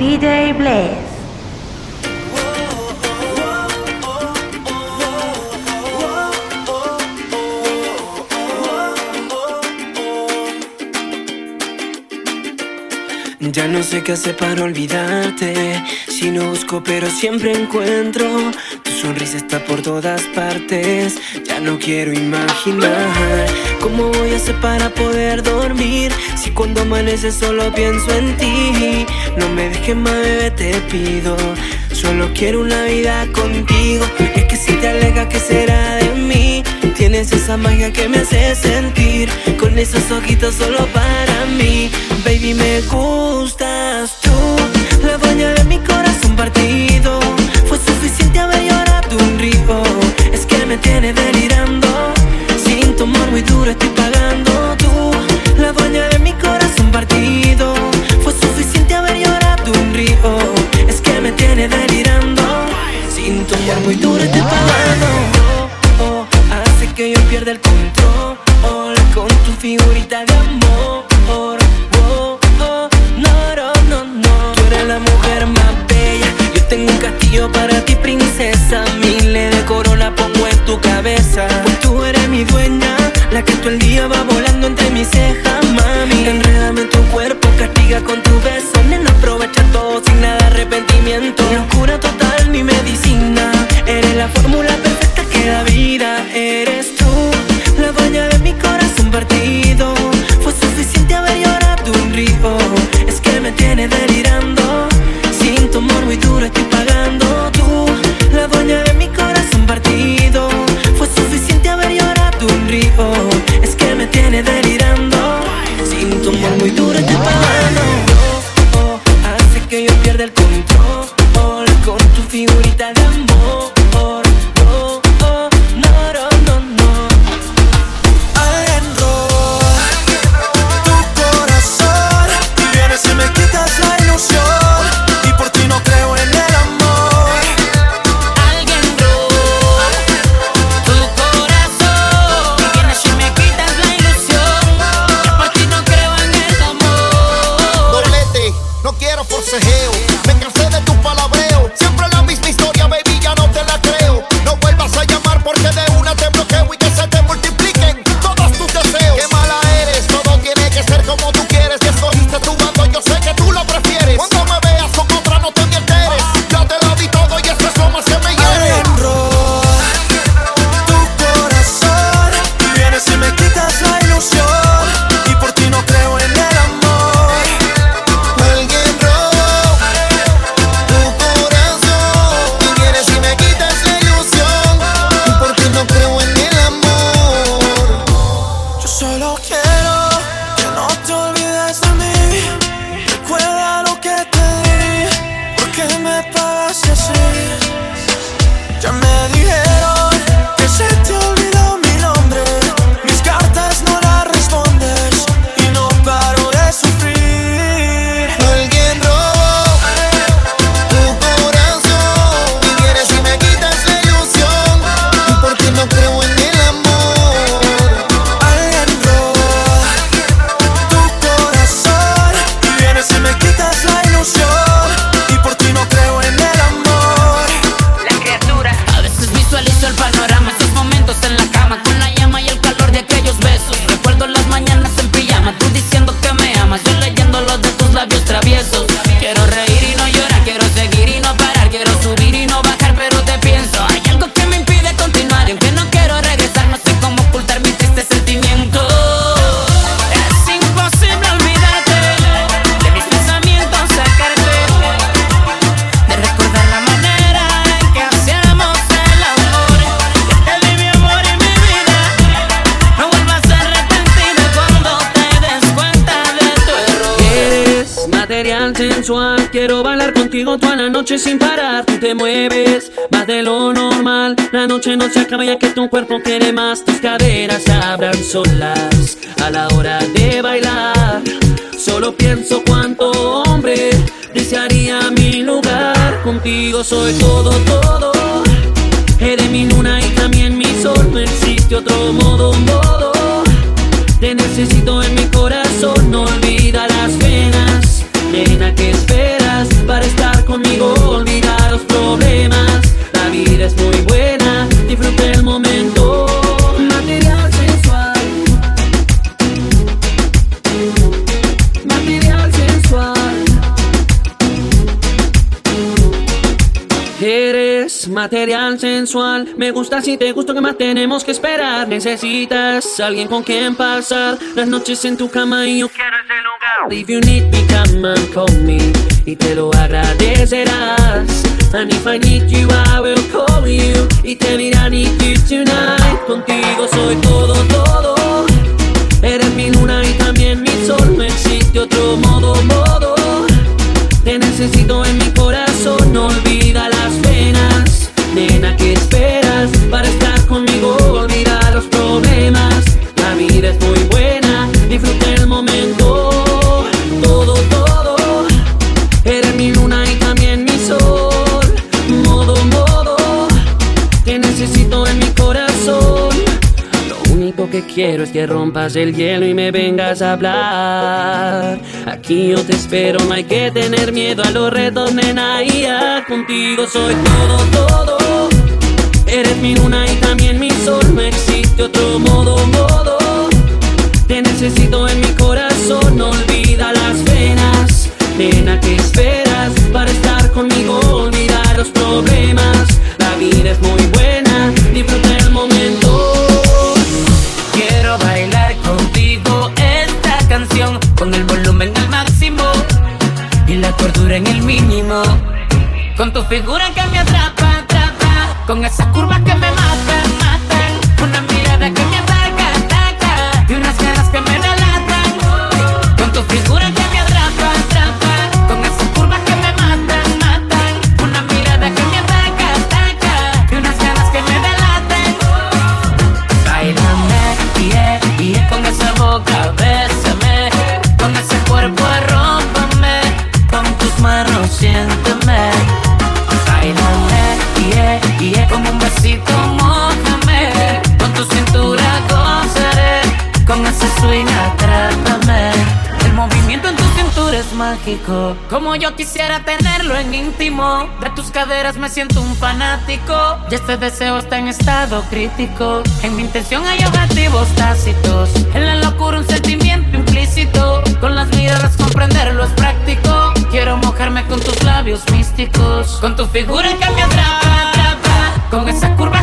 DJ Blaze. Ya no sé qué hacer para olvidarte. Si no busco, pero siempre encuentro. Tu sonrisa está por todas partes. Ya no quiero imaginar cómo voy a hacer para poder dormir. Si cuando amanece solo pienso en ti. No me dejes más, bebé, te pido. Solo quiero una vida contigo. Es que si te alejas, ¿qué será de Tienes esa magia que me hace sentir con esos ojitos solo para mí. Baby, me gustas tú, la dueña de mi corazón partido. Fue suficiente haber llorado un río. Es que me tiene delirando. Sin tu amor muy duro estoy pagando tú, la dueña de mi corazón partido. Fue suficiente haber llorado un río. Es que me tiene delirando. Sin tu amor muy duro estoy pagando. tu cabeza. Pues tú eres mi dueña, la que todo el día va volando entre mis cejas, mami. Enrédame en tu cuerpo, castiga con tu beso. Nena, aprovecha todo sin nada de arrepentimiento. boquita de amor. noche sin parar tú te mueves más de lo normal. La noche no se acaba ya que tu cuerpo quiere más. Tus caderas abran solas a la hora de bailar. Solo pienso cuánto hombre desearía mi lugar. Contigo soy todo, todo. Eres mi luna y también mi sol. No existe otro modo, modo. Te necesito en mi corazón, no olvides. Sensual. Me gusta si te gusto, que más tenemos que esperar? Necesitas alguien con quien pasar las noches en tu cama y yo quiero ese lugar. If you need me, come and call me y te lo agradecerás. And if I need you, I will call you y te diré I need you tonight. Contigo soy todo, todo. Eres mi luna y también mi sol. No existe otro modo, modo. Te necesito en mi corazón. No olvida quiero es que rompas el hielo y me vengas a hablar. Aquí yo te espero, no hay que tener miedo a los retos, nena. Y ya contigo soy todo, todo. Eres mi luna y también mi sol. No existe otro modo, modo. Te necesito en mi corazón, no olvida las penas. Nena, ¿qué esperas para estar conmigo? Olvidar los problemas. La vida es muy buena, disfruta Con tu figura que me atrapa, atrapa, con esas curvas que me como yo quisiera tenerlo en íntimo. De tus caderas me siento un fanático, y este deseo está en estado crítico. En mi intención hay objetivos tácitos, en la locura un sentimiento implícito. Con las miradas comprenderlo es práctico. Quiero mojarme con tus labios místicos, con tu figura que me atrapa, con esa curva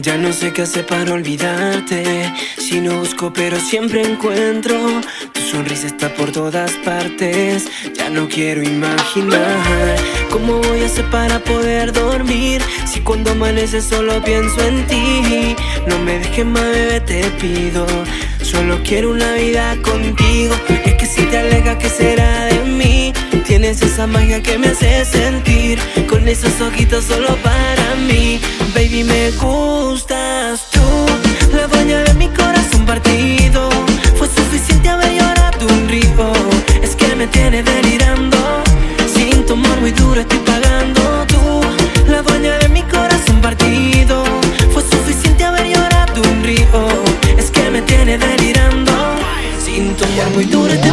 Ya no sé qué hacer para olvidarte. Si no busco, pero siempre encuentro. Tu sonrisa está por todas partes. Ya no quiero imaginar cómo voy a hacer para poder dormir. Si cuando amanece solo pienso en ti. No me dejes más, bebé, te pido. Solo quiero una vida contigo. Es que si te alejas, ¿qué será de mí? Tienes esa magia que me hace sentir Con esos ojitos solo para mí Baby, me gustas. Tú La dueña de mi corazón partido. Fue suficiente haber llorado un río Es que me tiene delirando. Sin tu amor muy duro estoy pagando. Tú La dueña de mi corazón partido. Fue suficiente haber llorado un río Es que me tiene delirando. Sin tu amor muy duro estoy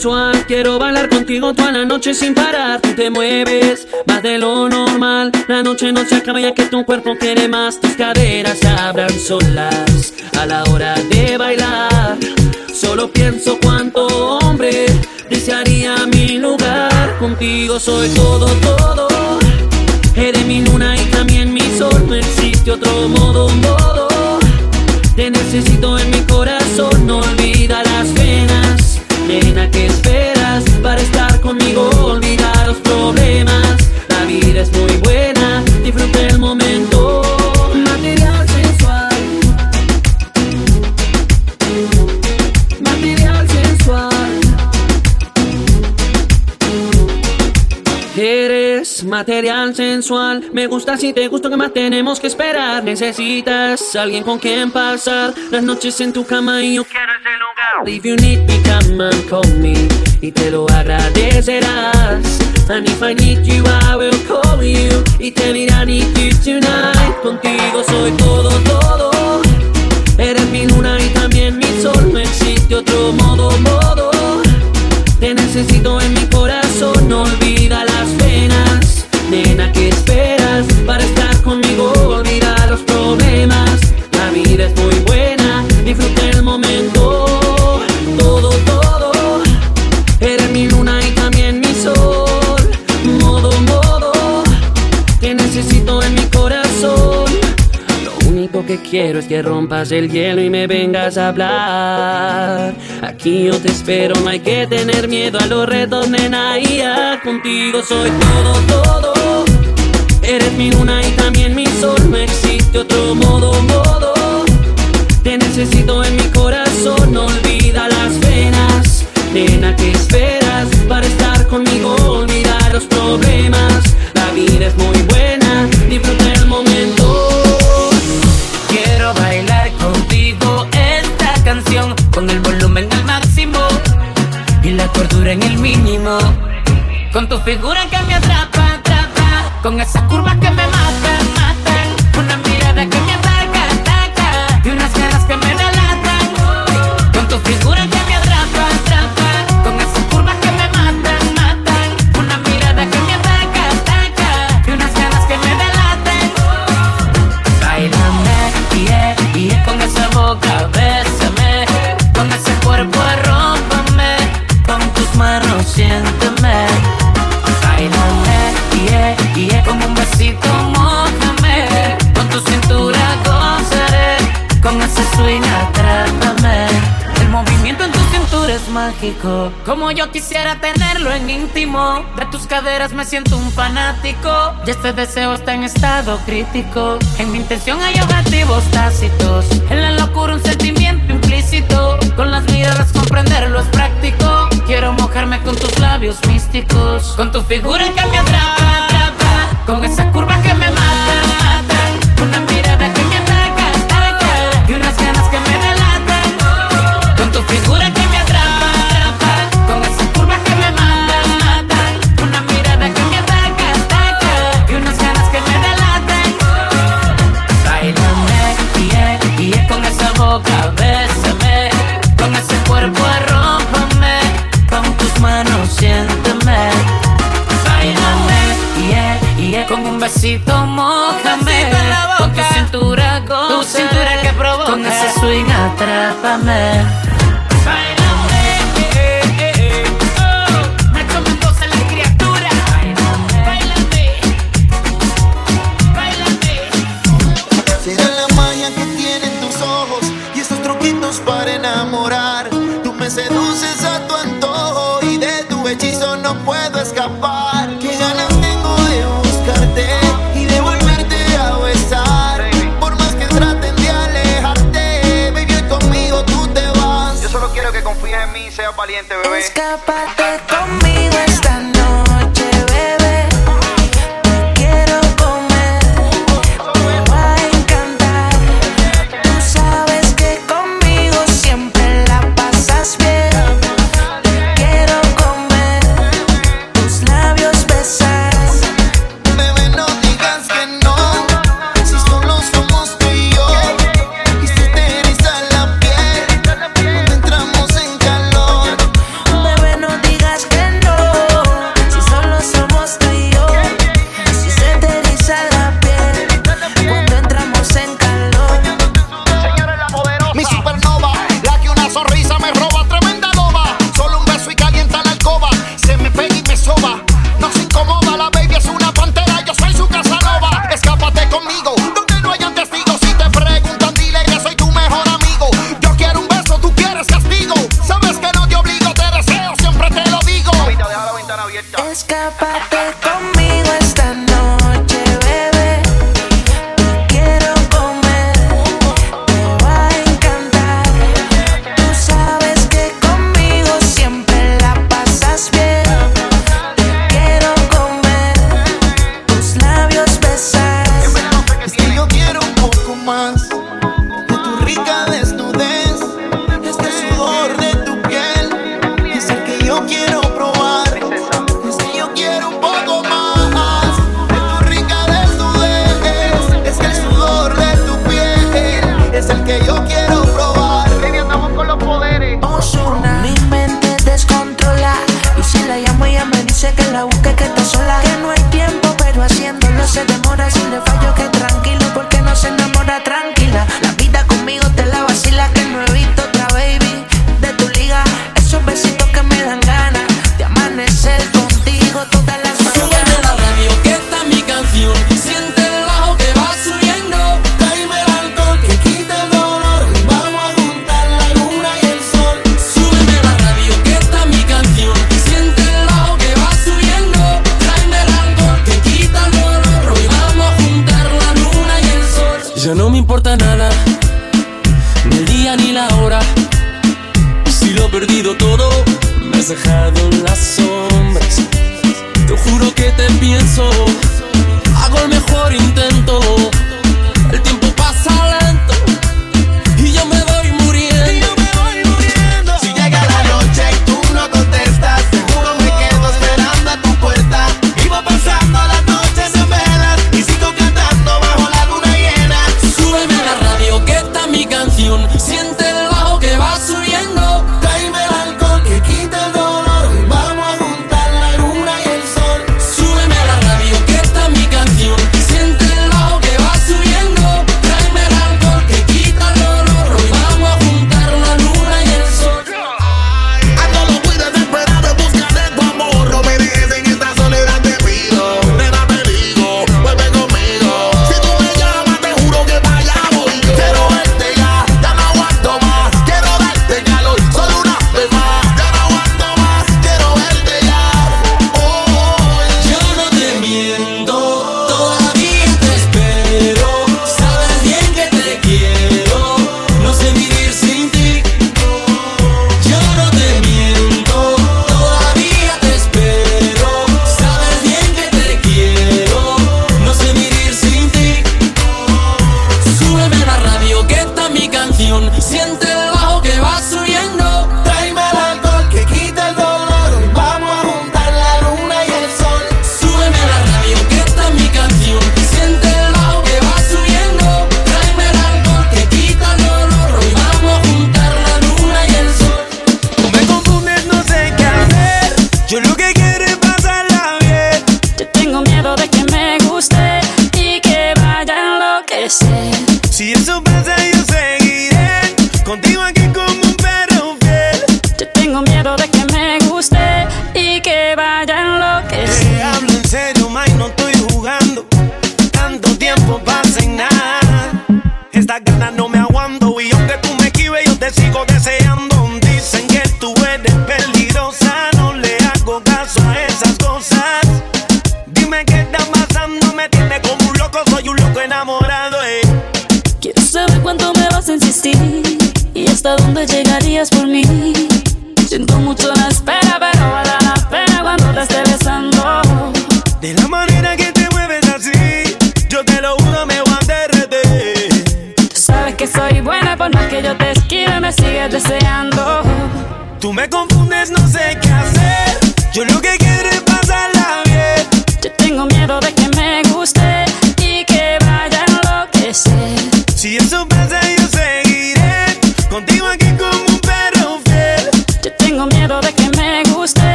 toda la noche sin parar. Tú te mueves más de lo normal. La noche no se acaba ya que tu cuerpo quiere más. Tus caderas se abran solas a la hora de bailar. Solo pienso cuánto hombre desearía mi lugar. Contigo soy todo, todo. Eres mi luna y también mi sol. No existe otro modo, modo. Te necesito en mi corazón. No olvida las venas. Nena, que esperas para estar? conmigo, olvida los problemas. La vida es muy buena, disfruta el momento. Material sensual. Me gusta si te gusta, que más tenemos que esperar? Necesitas alguien con quien pasar las noches en tu cama y yo quiero ese lugar. If you need me, come and call me y te lo agradecerás. And if I need you, I will call you y te diré I need you tonight. Contigo soy todo, todo. Eres mi luna y también mi sol. No existe otro modo, modo. Te necesito en mi corazón. No olvida las. Nena, ¿qué esperas para estar conmigo? Olvida los problemas. La vida que quiero es que rompas el hielo y me vengas a hablar. Aquí yo te espero, no hay que tener miedo a los retos, nena. Y contigo soy todo, todo. Eres mi luna y también mi sol, no existe otro modo, modo. Te necesito en mi corazón, no olvida las venas. Nena, ¿qué esperas para estar conmigo? Olvidar los problemas. Como yo quisiera tenerlo en íntimo. De tus caderas me siento un fanático, y este deseo está en estado crítico. En mi intención hay objetivos tácitos, en la locura un sentimiento implícito. Con las miradas comprenderlo es práctico. Quiero mojarme con tus labios místicos. Con tu figura que me atrapa. Llévame Escápate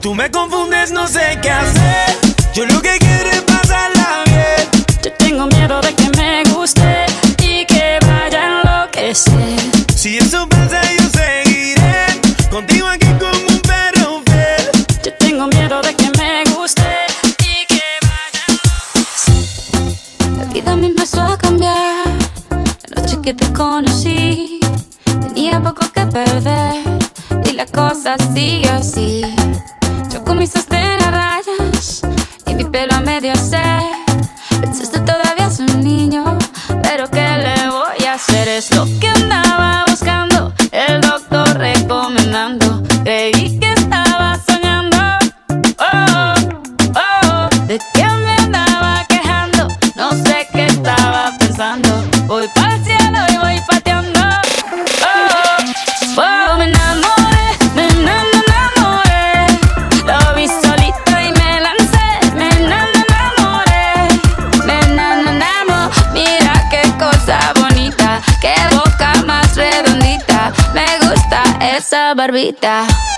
Tú me confundes, no sé qué hacer. Yo lo que quiero es pasarla bien. Yo tengo miedo de que me guste y que vaya a enloquecer. Si eso pasa, yo seguiré contigo aquí como un perro fiel. Yo tengo miedo de que me guste y que vaya a enloquecer. La vida me empezó a cambiar. La noche que te conocí, tenía poco que perder. Y la cosa sigue yo con mis sostén rayas y mi pelo a medio se. Pensaste todavía es un niño, pero ¿qué le voy a hacer? Es barbita.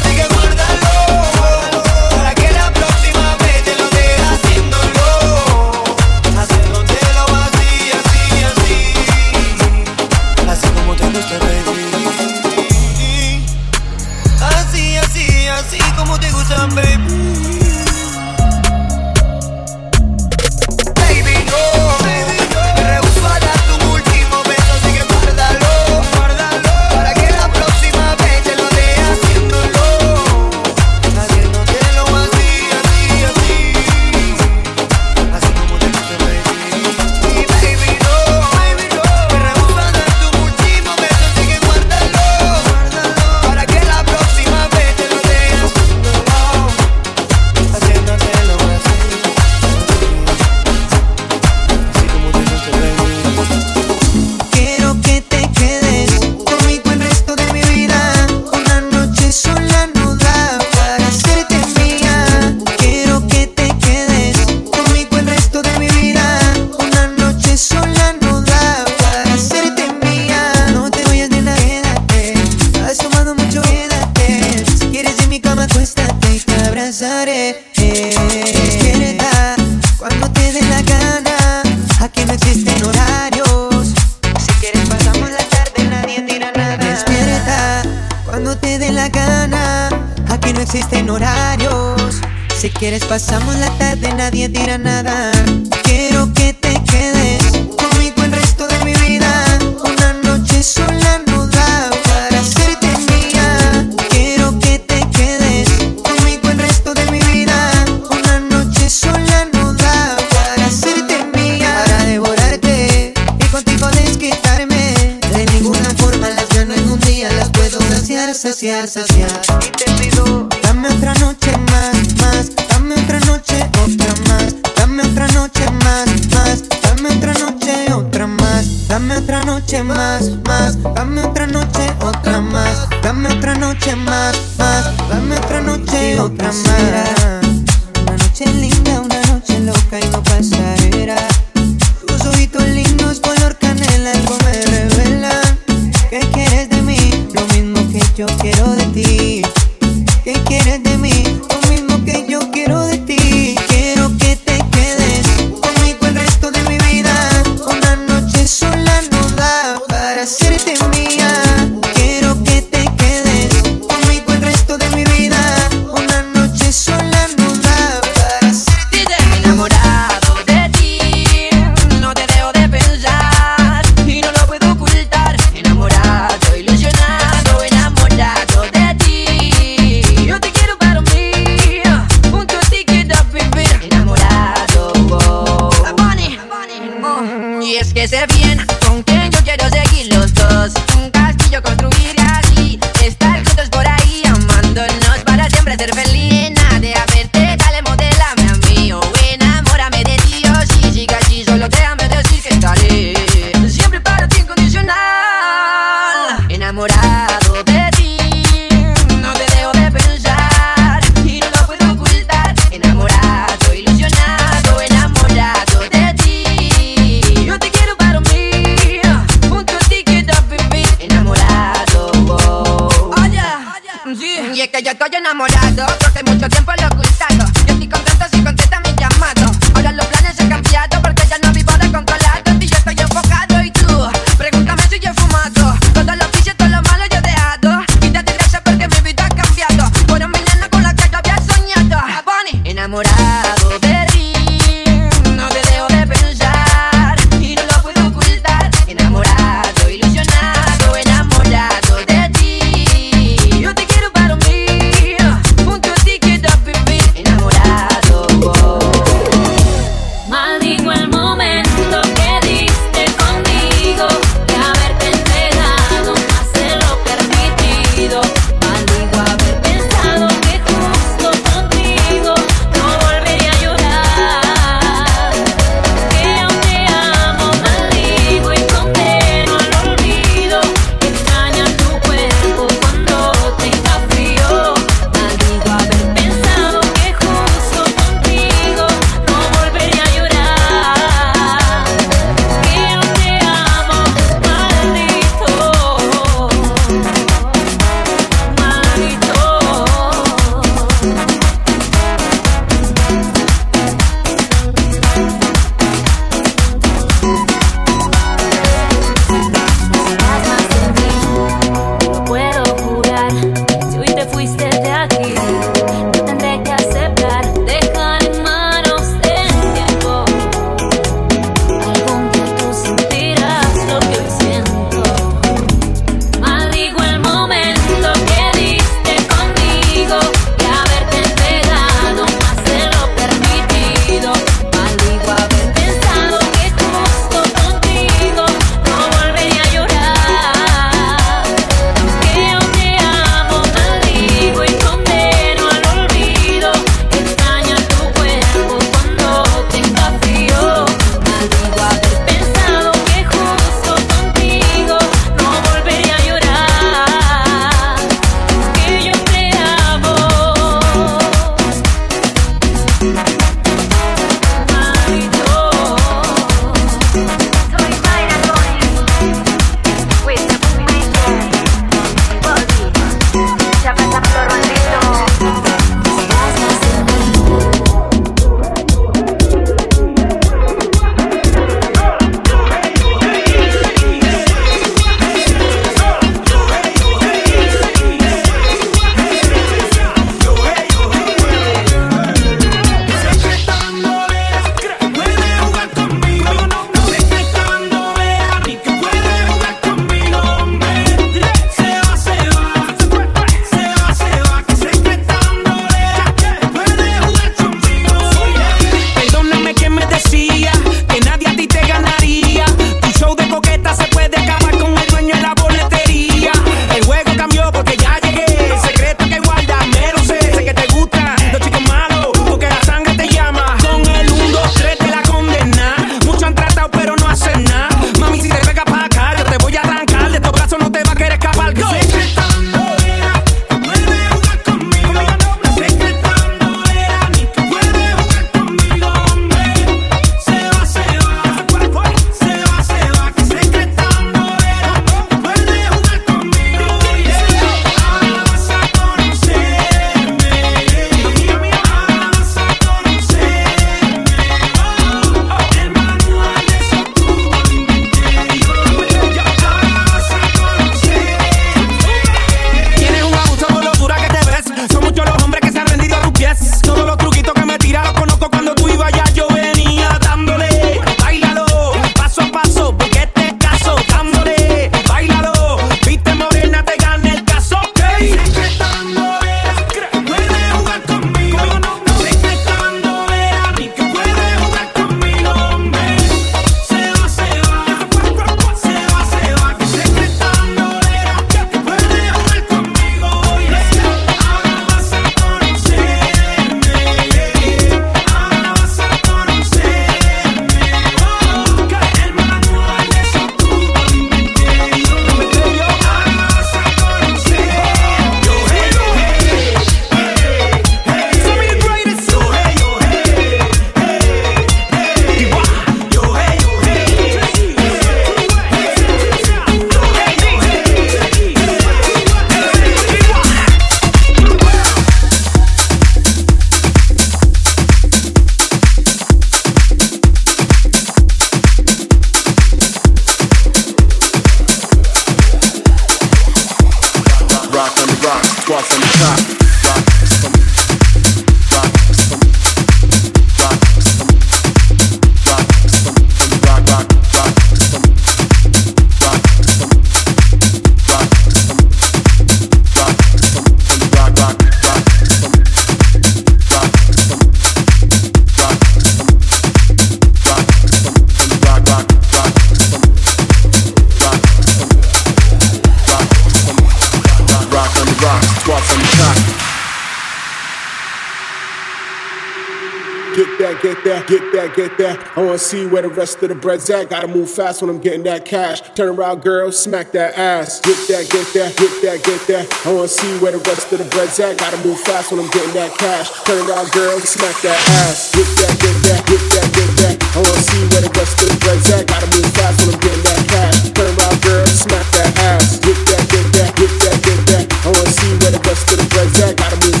Get that, get that, get that. I wanna see where the rest of the bread's at. Gotta move fast when I'm getting that cash. Turn around, girl, smack that ass. Get that, get that, get that, get that. I wanna see where the rest of the bread's at. Gotta move fast when I'm getting that cash. Turn around, girl, smack that ass. Get that, get that, get that, get that. I wanna see where the rest of the bread's at. Gotta move fast when I'm getting that cash. Turn around, girl, smack that ass. Get that, get that, get that, get that. I wanna see where the rest of the bread's at. Gotta move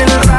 in